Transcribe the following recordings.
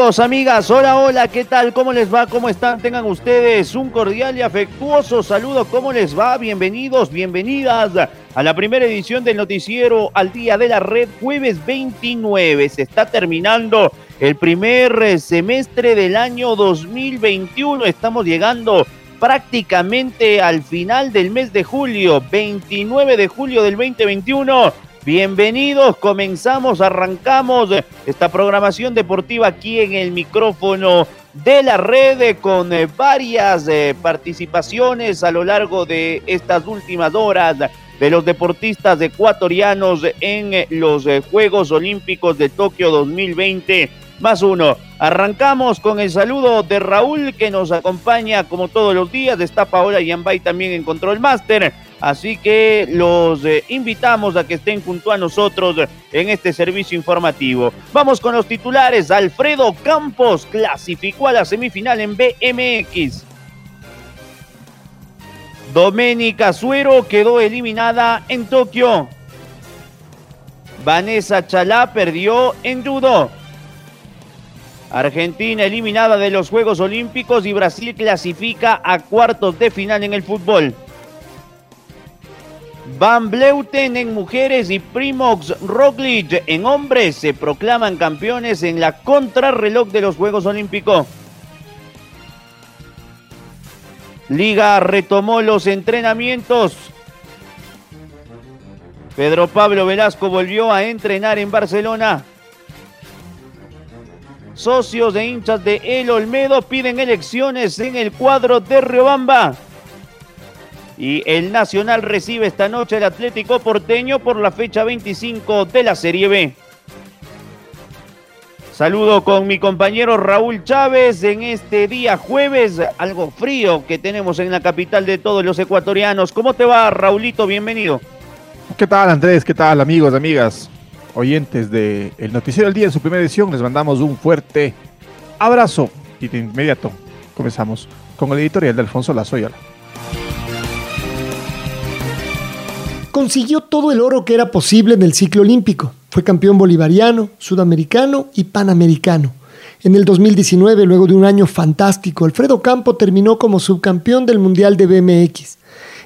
Amigos, amigas, hola, hola, ¿qué tal? ¿Cómo les va? ¿Cómo están? Tengan ustedes un cordial y afectuoso saludo. ¿Cómo les va? Bienvenidos, bienvenidas a la primera edición del noticiero al día de la red, jueves 29. Se está terminando el primer semestre del año 2021. Estamos llegando prácticamente al final del mes de julio, 29 de julio del 2021 Bienvenidos, comenzamos, arrancamos esta programación deportiva aquí en el micrófono de la red con eh, varias eh, participaciones a lo largo de estas últimas horas de los deportistas ecuatorianos en eh, los Juegos Olímpicos de Tokio 2020 más uno. Arrancamos con el saludo de Raúl que nos acompaña como todos los días. Está Paola Yambay también en Control Master. Así que los eh, invitamos a que estén junto a nosotros en este servicio informativo. Vamos con los titulares. Alfredo Campos clasificó a la semifinal en BMX. Doménica Suero quedó eliminada en Tokio. Vanessa Chalá perdió en judo. Argentina eliminada de los Juegos Olímpicos y Brasil clasifica a cuartos de final en el fútbol. Van Bleuten en mujeres y Primox Roglic en hombres se proclaman campeones en la contrarreloj de los Juegos Olímpicos. Liga retomó los entrenamientos. Pedro Pablo Velasco volvió a entrenar en Barcelona. Socios de hinchas de El Olmedo piden elecciones en el cuadro de Riobamba. Y el Nacional recibe esta noche el Atlético Porteño por la fecha 25 de la Serie B. Saludo con mi compañero Raúl Chávez en este día jueves, algo frío que tenemos en la capital de todos los ecuatorianos. ¿Cómo te va, Raulito? Bienvenido. ¿Qué tal, Andrés? ¿Qué tal, amigos, amigas? oyentes de El Noticiero del Día en su primera edición, les mandamos un fuerte abrazo y de inmediato comenzamos con el editorial de Alfonso Lazoyala. Consiguió todo el oro que era posible en el ciclo olímpico. Fue campeón bolivariano, sudamericano y panamericano. En el 2019, luego de un año fantástico, Alfredo Campo terminó como subcampeón del Mundial de BMX.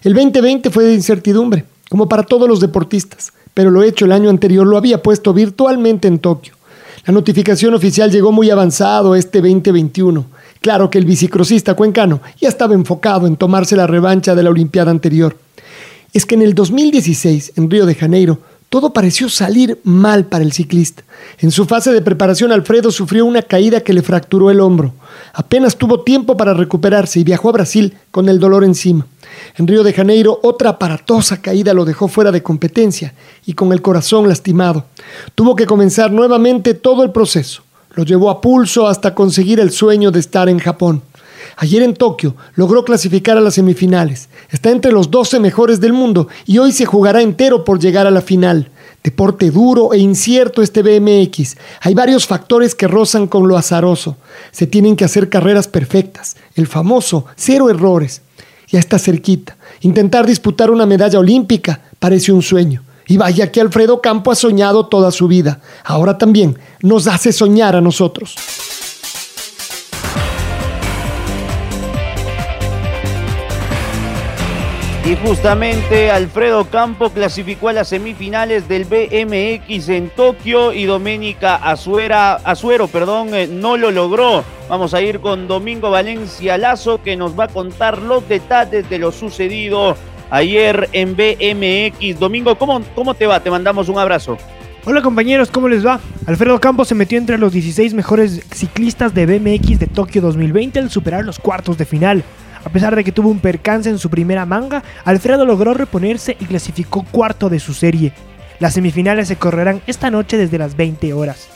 El 2020 fue de incertidumbre, como para todos los deportistas pero lo hecho el año anterior lo había puesto virtualmente en Tokio. La notificación oficial llegó muy avanzado este 2021. Claro que el bicicrosista cuencano ya estaba enfocado en tomarse la revancha de la Olimpiada anterior. Es que en el 2016, en Río de Janeiro, todo pareció salir mal para el ciclista. En su fase de preparación, Alfredo sufrió una caída que le fracturó el hombro. Apenas tuvo tiempo para recuperarse y viajó a Brasil con el dolor encima. En Río de Janeiro, otra aparatosa caída lo dejó fuera de competencia y con el corazón lastimado. Tuvo que comenzar nuevamente todo el proceso. Lo llevó a pulso hasta conseguir el sueño de estar en Japón. Ayer en Tokio logró clasificar a las semifinales. Está entre los 12 mejores del mundo y hoy se jugará entero por llegar a la final. Deporte duro e incierto este BMX. Hay varios factores que rozan con lo azaroso. Se tienen que hacer carreras perfectas. El famoso cero errores ya está cerquita. Intentar disputar una medalla olímpica parece un sueño. Y vaya que Alfredo Campo ha soñado toda su vida. Ahora también nos hace soñar a nosotros. Y justamente Alfredo Campo clasificó a las semifinales del BMX en Tokio y Doménica Azuero perdón, eh, no lo logró. Vamos a ir con Domingo Valencia Lazo que nos va a contar los detalles de lo sucedido ayer en BMX. Domingo, ¿cómo, cómo te va? Te mandamos un abrazo. Hola compañeros, ¿cómo les va? Alfredo Campos se metió entre los 16 mejores ciclistas de BMX de Tokio 2020 al superar los cuartos de final. A pesar de que tuvo un percance en su primera manga, Alfredo logró reponerse y clasificó cuarto de su serie. Las semifinales se correrán esta noche desde las 20 horas.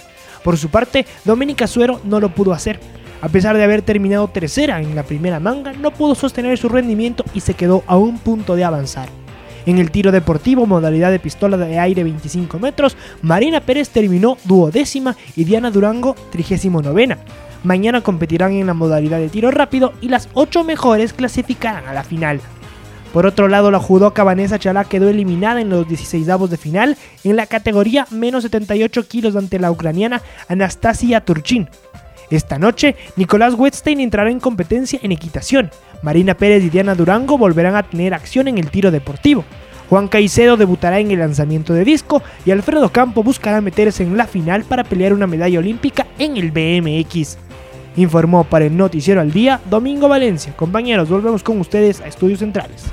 Por su parte, Doménica Suero no lo pudo hacer. A pesar de haber terminado tercera en la primera manga, no pudo sostener su rendimiento y se quedó a un punto de avanzar. En el tiro deportivo, modalidad de pistola de aire 25 metros, Marina Pérez terminó duodécima y Diana Durango 39. Mañana competirán en la modalidad de tiro rápido y las 8 mejores clasificarán a la final. Por otro lado, la judoka Vanessa Chalá quedó eliminada en los 16 avos de final en la categoría menos 78 kilos ante la ucraniana Anastasia Turchin. Esta noche, Nicolás Wetstein entrará en competencia en equitación. Marina Pérez y Diana Durango volverán a tener acción en el tiro deportivo. Juan Caicedo debutará en el lanzamiento de disco y Alfredo Campo buscará meterse en la final para pelear una medalla olímpica en el BMX. Informó para el Noticiero al Día Domingo Valencia. Compañeros, volvemos con ustedes a Estudios Centrales.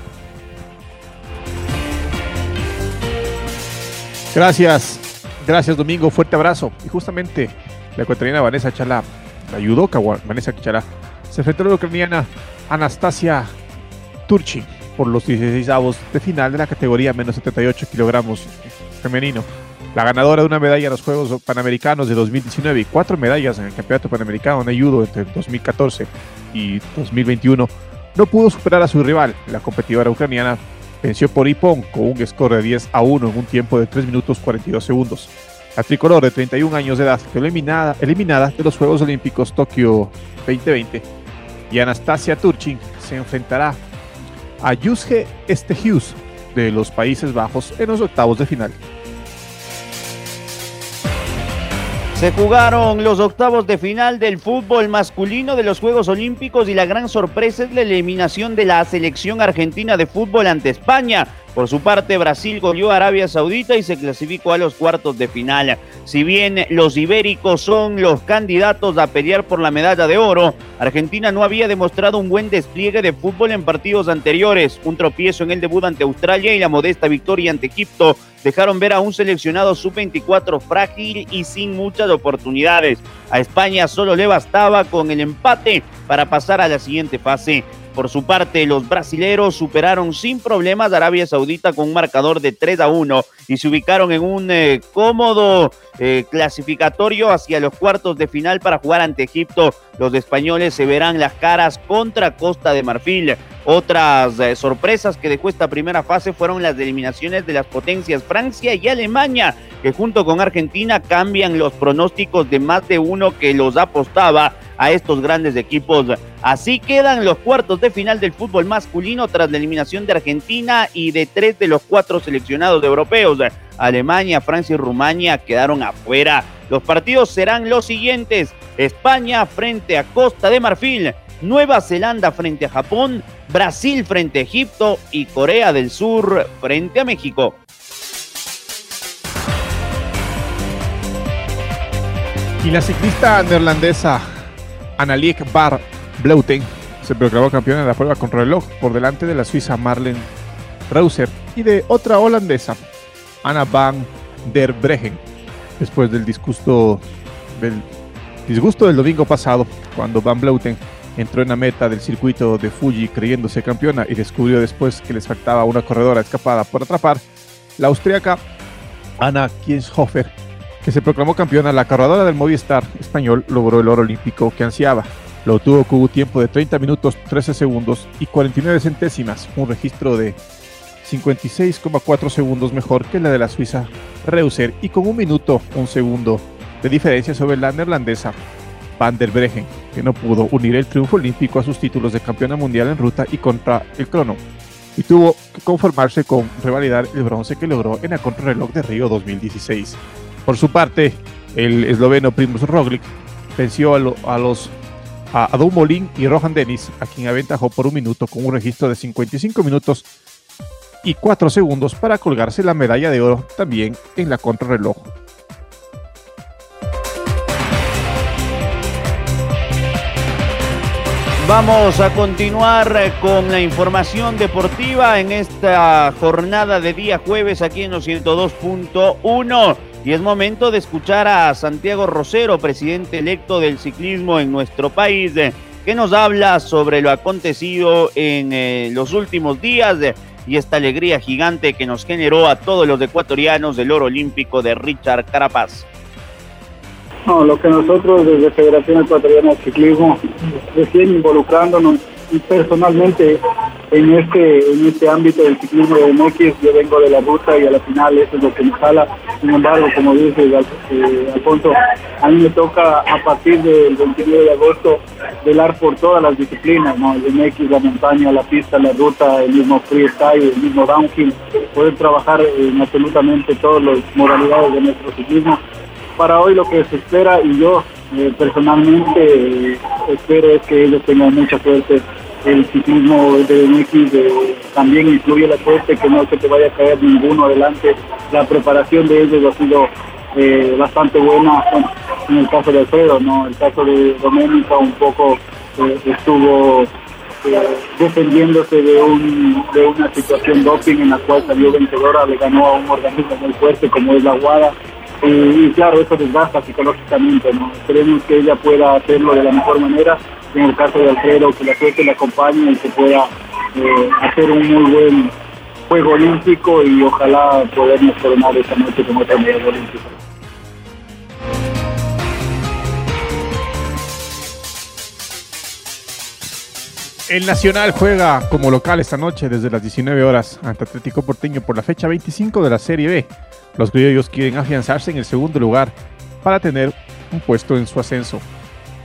Gracias, gracias Domingo, fuerte abrazo. Y justamente la ecuatoriana Vanessa Chalá, la ayudoka Vanessa Chalá, se enfrentó a la ucraniana Anastasia Turchi por los 16 avos de final de la categoría menos 78 kilogramos femenino. La ganadora de una medalla en los Juegos Panamericanos de 2019 y cuatro medallas en el Campeonato Panamericano de Judo entre 2014 y 2021 no pudo superar a su rival. La competidora ucraniana venció por Ipon con un score de 10 a 1 en un tiempo de 3 minutos 42 segundos. La tricolor de 31 años de edad quedó eliminada, eliminada de los Juegos Olímpicos Tokio 2020 y Anastasia Turchin se enfrentará a Yusge Estehus de los Países Bajos en los octavos de final. Se jugaron los octavos de final del fútbol masculino de los Juegos Olímpicos y la gran sorpresa es la eliminación de la selección argentina de fútbol ante España. Por su parte, Brasil goleó a Arabia Saudita y se clasificó a los cuartos de final. Si bien los ibéricos son los candidatos a pelear por la medalla de oro, Argentina no había demostrado un buen despliegue de fútbol en partidos anteriores. Un tropiezo en el debut ante Australia y la modesta victoria ante Egipto dejaron ver a un seleccionado sub-24 frágil y sin muchas oportunidades. A España solo le bastaba con el empate para pasar a la siguiente fase. Por su parte, los brasileros superaron sin problemas a Arabia Saudita con un marcador de 3 a 1 y se ubicaron en un eh, cómodo eh, clasificatorio hacia los cuartos de final para jugar ante Egipto. Los españoles se verán las caras contra Costa de Marfil. Otras eh, sorpresas que dejó esta primera fase fueron las eliminaciones de las potencias Francia y Alemania, que junto con Argentina cambian los pronósticos de más de uno que los apostaba a estos grandes equipos. Así quedan los cuartos de final del fútbol masculino tras la eliminación de Argentina y de tres de los cuatro seleccionados europeos. Alemania, Francia y Rumania quedaron afuera. Los partidos serán los siguientes. España frente a Costa de Marfil, Nueva Zelanda frente a Japón, Brasil frente a Egipto y Corea del Sur frente a México. Y la ciclista neerlandesa Annaliek Bar Bleuten se proclamó campeona de la prueba con reloj por delante de la suiza Marlene Reuser y de otra holandesa, Anna van der Bregen, después del disgusto del, disgusto del domingo pasado, cuando Van Bleuten entró en la meta del circuito de Fuji creyéndose campeona y descubrió después que les faltaba una corredora escapada por atrapar, la austríaca Anna Kienshofer que se proclamó campeona, la corredora del Movistar español logró el oro olímpico que ansiaba. Lo obtuvo con un tiempo de 30 minutos 13 segundos y 49 centésimas, un registro de 56,4 segundos mejor que la de la suiza Reuser y con un minuto, un segundo de diferencia sobre la neerlandesa Van der Bregen, que no pudo unir el triunfo olímpico a sus títulos de campeona mundial en ruta y contra el crono, y tuvo que conformarse con revalidar el bronce que logró en la contrarreloj de Río 2016. Por su parte, el esloveno Primoz Roglic venció a, los a Adou Molin y Rohan Dennis, a quien aventajó por un minuto con un registro de 55 minutos y 4 segundos para colgarse la medalla de oro también en la contrarreloj. Vamos a continuar con la información deportiva en esta jornada de día jueves aquí en los 102.1 y es momento de escuchar a Santiago Rosero, presidente electo del ciclismo en nuestro país, que nos habla sobre lo acontecido en eh, los últimos días y esta alegría gigante que nos generó a todos los ecuatorianos del oro olímpico de Richard Carapaz. No, lo que nosotros desde Federación Ecuatoriana de Ciclismo recién involucrándonos personalmente en este en este ámbito del ciclismo de MX, yo vengo de la ruta y a la final eso es lo que me jala. Sin embargo, como dice eh, Alfonso, a mí me toca a partir del 29 de agosto velar por todas las disciplinas, ¿no? el MX, la montaña, la pista, la ruta, el mismo freestyle, el mismo downhill, poder trabajar en absolutamente todas las modalidades de nuestro ciclismo para hoy lo que se espera y yo eh, personalmente eh, espero es que ellos tengan mucha suerte. El ciclismo de MX también incluye la suerte que no se te vaya a caer ninguno adelante. La preparación de ellos ha sido eh, bastante buena en el caso de Alfredo, ¿no? El caso de Doménica un poco estuvo defendiéndose de, un, de una situación doping en la cual salió vencedora, le ganó a un organismo muy fuerte como es la Guada y, claro, eso desgasta psicológicamente, ¿no? Esperemos que ella pueda hacerlo de la mejor manera, en el caso de Alfredo, que la suerte le acompañe y que pueda eh, hacer un muy buen juego olímpico y ojalá podernos coronar esta noche con otra medalla olímpica. El Nacional juega como local esta noche desde las 19 horas ante Atlético Porteño por la fecha 25 de la Serie B. Los criollos quieren afianzarse en el segundo lugar para tener un puesto en su ascenso.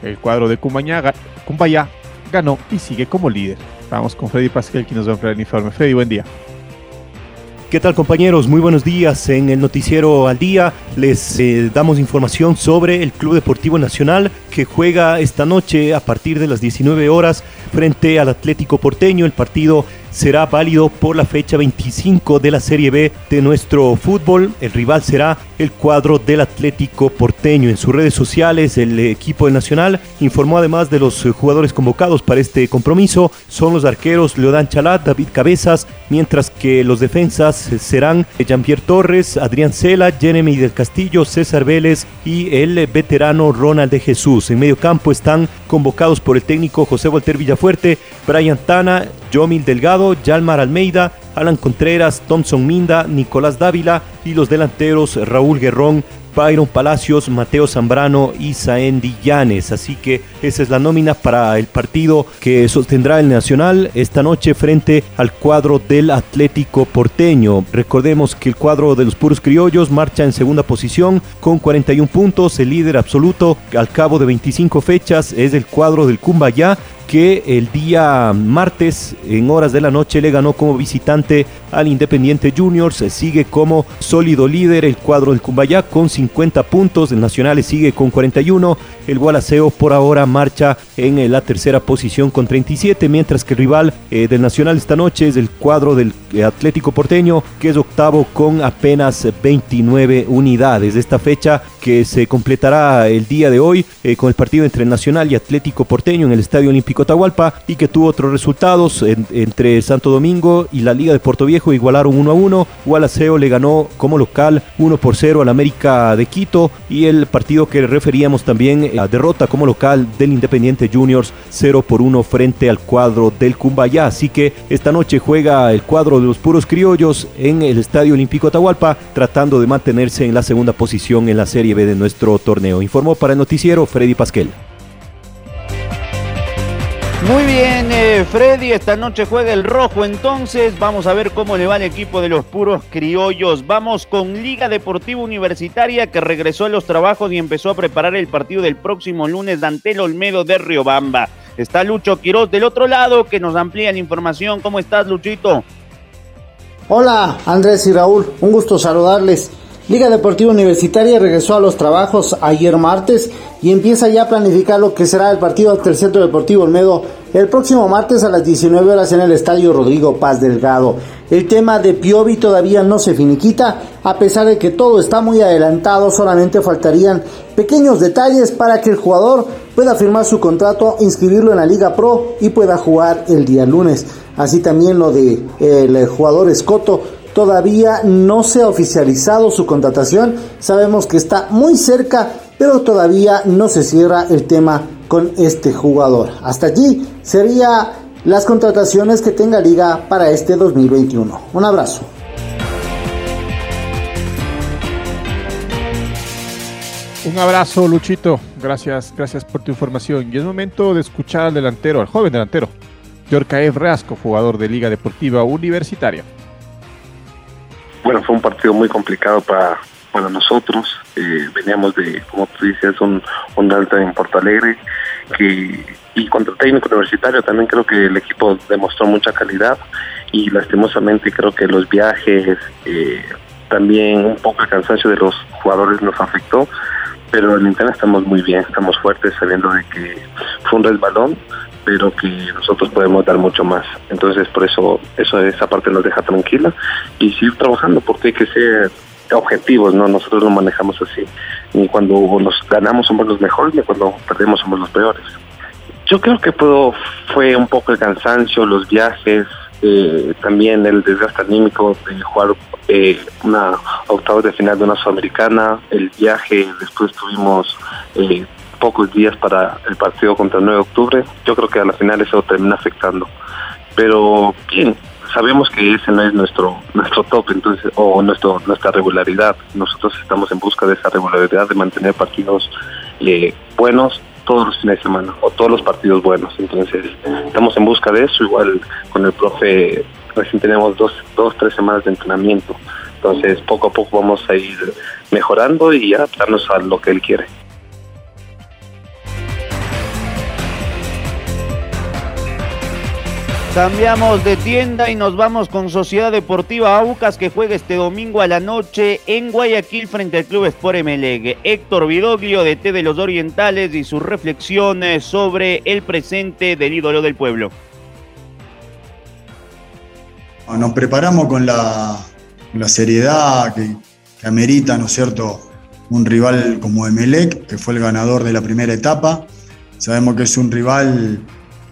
El cuadro de Cumbayá ganó y sigue como líder. Vamos con Freddy Pascal, quien nos va a traer el informe. Freddy, buen día. ¿Qué tal compañeros? Muy buenos días. En el noticiero al día les eh, damos información sobre el Club Deportivo Nacional que juega esta noche a partir de las 19 horas frente al Atlético Porteño. El partido será válido por la fecha 25 de la Serie B de nuestro fútbol. El rival será el cuadro del Atlético Porteño. En sus redes sociales, el equipo del Nacional informó además de los jugadores convocados para este compromiso. Son los arqueros Leodán Chalat, David Cabezas, mientras que los defensas serán Jean-Pierre Torres, Adrián Cela, Jeremy del Castillo, César Vélez y el veterano Ronald de Jesús. En medio campo están convocados por el técnico José Walter Villafuerte, Brian Tana, Jomil Delgado, Yalmar Almeida, Alan Contreras, Thompson Minda, Nicolás Dávila y los delanteros Raúl Guerrón, Byron Palacios, Mateo Zambrano y Saendi Llanes. Así que esa es la nómina para el partido que sostendrá el Nacional esta noche frente al cuadro del Atlético Porteño. Recordemos que el cuadro de los puros criollos marcha en segunda posición con 41 puntos. El líder absoluto al cabo de 25 fechas es el cuadro del Cumbayá que el día martes en horas de la noche le ganó como visitante al Independiente Juniors. Sigue como sólido líder el cuadro del Cumbayá con 50 puntos. El Nacional sigue con 41. El Gualaceo por ahora marcha en la tercera posición con 37, mientras que el rival eh, del Nacional esta noche es el cuadro del eh, Atlético Porteño, que es octavo con apenas 29 unidades. Esta fecha que se completará el día de hoy eh, con el partido entre Nacional y Atlético Porteño en el Estadio Olímpico Atahualpa y que tuvo otros resultados entre Santo Domingo y la Liga de Puerto Viejo igualaron 1 a 1. Gualaceo le ganó como local 1 por 0 al América de Quito y el partido que referíamos también la derrota como local del Independiente Juniors 0 por 1 frente al cuadro del Cumbayá. Así que esta noche juega el cuadro de los puros criollos en el Estadio Olímpico Atahualpa tratando de mantenerse en la segunda posición en la Serie B de nuestro torneo. Informó para el noticiero Freddy Pasquel. Muy bien, eh, Freddy, esta noche juega el rojo, entonces vamos a ver cómo le va el equipo de los puros criollos. Vamos con Liga Deportiva Universitaria que regresó a los trabajos y empezó a preparar el partido del próximo lunes el Olmedo de Riobamba. Está Lucho Quiroz del otro lado que nos amplía la información. ¿Cómo estás, Luchito? Hola, Andrés y Raúl, un gusto saludarles. Liga Deportiva Universitaria regresó a los trabajos ayer martes y empieza ya a planificar lo que será el partido ante el Centro Deportivo Olmedo el próximo martes a las 19 horas en el Estadio Rodrigo Paz Delgado. El tema de Piovi todavía no se finiquita, a pesar de que todo está muy adelantado, solamente faltarían pequeños detalles para que el jugador pueda firmar su contrato, inscribirlo en la Liga Pro y pueda jugar el día lunes. Así también lo de el jugador Escoto todavía no se ha oficializado su contratación. Sabemos que está muy cerca, pero todavía no se cierra el tema con este jugador. Hasta allí sería las contrataciones que tenga Liga para este 2021. Un abrazo. Un abrazo, Luchito. Gracias, gracias por tu información. Y es momento de escuchar al delantero, al joven delantero, Yorcaev Reasco, jugador de Liga Deportiva Universitaria. Bueno, fue un partido muy complicado para, para nosotros. Eh, veníamos de, como tú dices, un, un alta en Porto Alegre y contra el técnico universitario también creo que el equipo demostró mucha calidad y lastimosamente creo que los viajes, eh, también un poco el cansancio de los jugadores nos afectó, pero en internet estamos muy bien, estamos fuertes sabiendo de que fue un resbalón, pero que nosotros podemos dar mucho más. Entonces por eso, eso esa parte nos deja tranquila y seguir trabajando porque hay que ser objetivos, ¿no? Nosotros lo manejamos así. Ni cuando nos ganamos somos los mejores, ni cuando perdemos somos los peores. Yo creo que puedo, fue un poco el cansancio, los viajes, eh, también el desgaste anímico de jugar eh, una octava de final de una sudamericana, el viaje, después tuvimos eh, pocos días para el partido contra el 9 de octubre, yo creo que a la final eso termina afectando. Pero bien, sabemos que ese no es nuestro nuestro top entonces o nuestro nuestra regularidad nosotros estamos en busca de esa regularidad de mantener partidos eh, buenos todos los fines de semana o todos los partidos buenos. Entonces, estamos en busca de eso. Igual con el profe, recién tenemos dos, dos, tres semanas de entrenamiento. Entonces, poco a poco vamos a ir mejorando y adaptarnos a lo que él quiere. Cambiamos de tienda y nos vamos con Sociedad Deportiva Aucas que juega este domingo a la noche en Guayaquil frente al Club Sport Emelec. Héctor Vidoglio de T de los Orientales y sus reflexiones sobre el presente del ídolo del pueblo. Nos preparamos con la, seriedad que, que, amerita, ¿no es cierto?, un rival como Emelec, que fue el ganador de la primera etapa. Sabemos que es un rival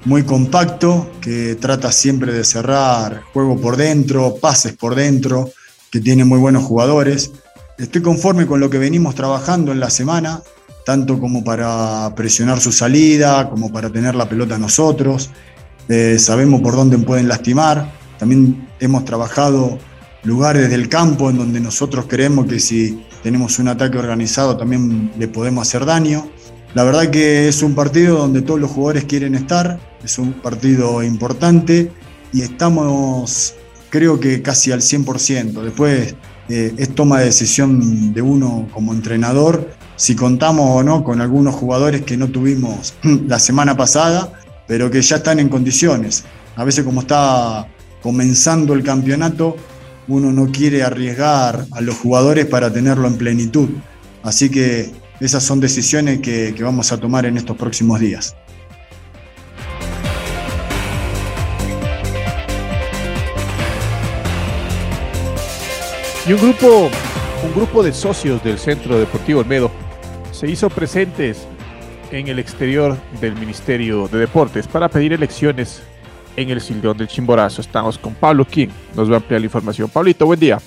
muy compacto, que trata siempre de cerrar juego por dentro, pases por dentro, que tiene muy buenos jugadores. Estoy conforme con lo que venimos trabajando en la semana, tanto como para presionar su salida, como para tener la pelota nosotros. Eh, sabemos por dónde pueden lastimar. También hemos trabajado lugares del campo en donde nosotros creemos que si tenemos un ataque organizado también le podemos hacer daño. La verdad que es un partido donde todos los jugadores quieren estar, es un partido importante y estamos creo que casi al 100%. Después eh, es toma de decisión de uno como entrenador si contamos o no con algunos jugadores que no tuvimos la semana pasada, pero que ya están en condiciones. A veces como está comenzando el campeonato, uno no quiere arriesgar a los jugadores para tenerlo en plenitud. Así que esas son decisiones que, que vamos a tomar en estos próximos días. Y un grupo, un grupo de socios del Centro Deportivo Olmedo se hizo presentes en el exterior del Ministerio de Deportes para pedir elecciones en el Sildón del Chimborazo. Estamos con Pablo King, nos va a ampliar la información. Pablito, buen día.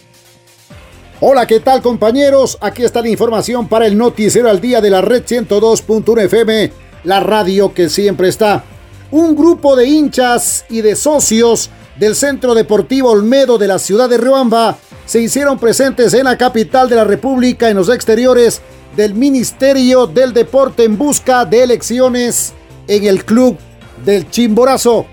Hola, ¿qué tal compañeros? Aquí está la información para el noticiero al día de la red 102.1 FM, la radio que siempre está. Un grupo de hinchas y de socios del Centro Deportivo Olmedo de la ciudad de Riobamba se hicieron presentes en la capital de la República en los exteriores del Ministerio del Deporte en busca de elecciones en el club del Chimborazo.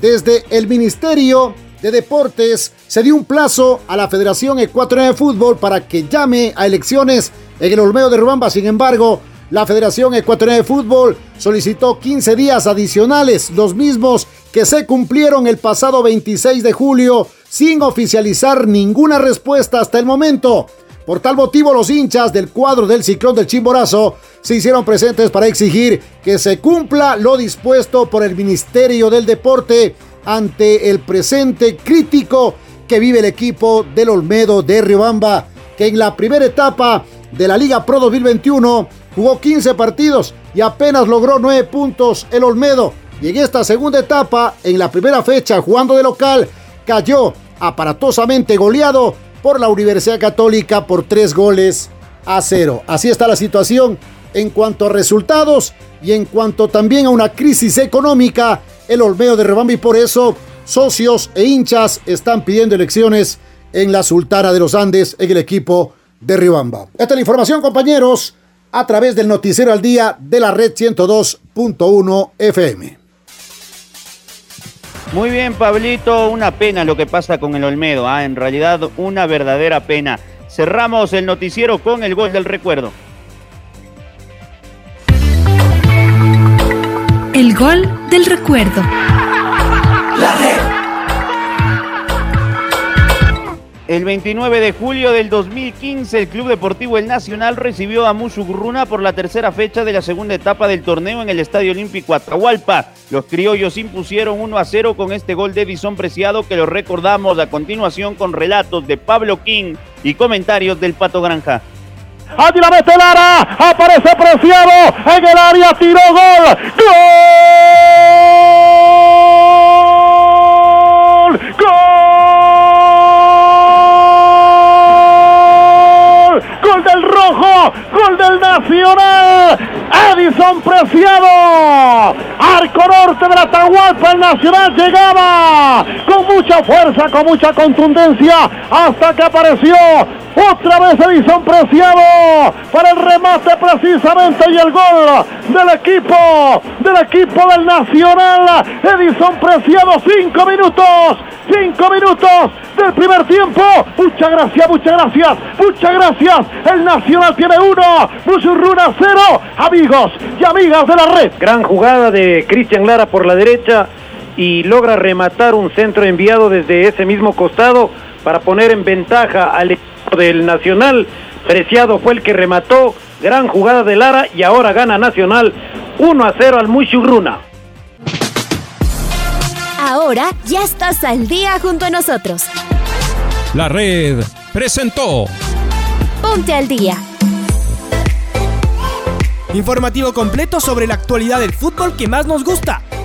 Desde el Ministerio de Deportes se dio un plazo a la Federación Ecuatoriana de Fútbol para que llame a elecciones en el Olmedo de Rubamba. Sin embargo, la Federación Ecuatoriana de Fútbol solicitó 15 días adicionales, los mismos que se cumplieron el pasado 26 de julio sin oficializar ninguna respuesta hasta el momento. Por tal motivo, los hinchas del cuadro del Ciclón del Chimborazo se hicieron presentes para exigir que se cumpla lo dispuesto por el Ministerio del Deporte ante el presente crítico que vive el equipo del Olmedo de Riobamba, que en la primera etapa de la Liga Pro 2021 jugó 15 partidos y apenas logró 9 puntos el Olmedo. Y en esta segunda etapa, en la primera fecha jugando de local, cayó aparatosamente goleado por la Universidad Católica por 3 goles a 0. Así está la situación en cuanto a resultados y en cuanto también a una crisis económica, el Olmedo de Rebamba y por eso socios e hinchas están pidiendo elecciones en la Sultana de los Andes en el equipo de Ribamba. Esta es la información, compañeros, a través del Noticiero al Día de la Red 102.1 FM. Muy bien, Pablito, una pena lo que pasa con el Olmedo, ¿ah? en realidad una verdadera pena. Cerramos el noticiero con el gol del recuerdo. El gol del recuerdo. El 29 de julio del 2015, el Club Deportivo El Nacional recibió a Musugruna por la tercera fecha de la segunda etapa del torneo en el Estadio Olímpico Atahualpa. Los criollos impusieron 1 a 0 con este gol de Edison Preciado que lo recordamos a continuación con relatos de Pablo King y comentarios del Pato Granja. Allí la Lara. Aparece Preciado. En el área tiró gol. ¡Gol! ¡Gol del Nacional! Edison Preciado. Arco norte de la Atahualpa, el Nacional llegaba mucha fuerza, con mucha contundencia, hasta que apareció otra vez Edison Preciado para el remate precisamente y el gol del equipo, del equipo del Nacional. Edison Preciado, cinco minutos, cinco minutos del primer tiempo. Muchas gracias, muchas gracias, muchas gracias. El Nacional tiene uno, Musurruna cero. Amigos y amigas de la red. Gran jugada de Cristian Lara por la derecha y logra rematar un centro enviado desde ese mismo costado para poner en ventaja al equipo del Nacional. Preciado fue el que remató. Gran jugada de Lara y ahora gana Nacional 1 a 0 al Mushurruna. Ahora ya estás al día junto a nosotros. La red presentó Ponte al día. Informativo completo sobre la actualidad del fútbol que más nos gusta,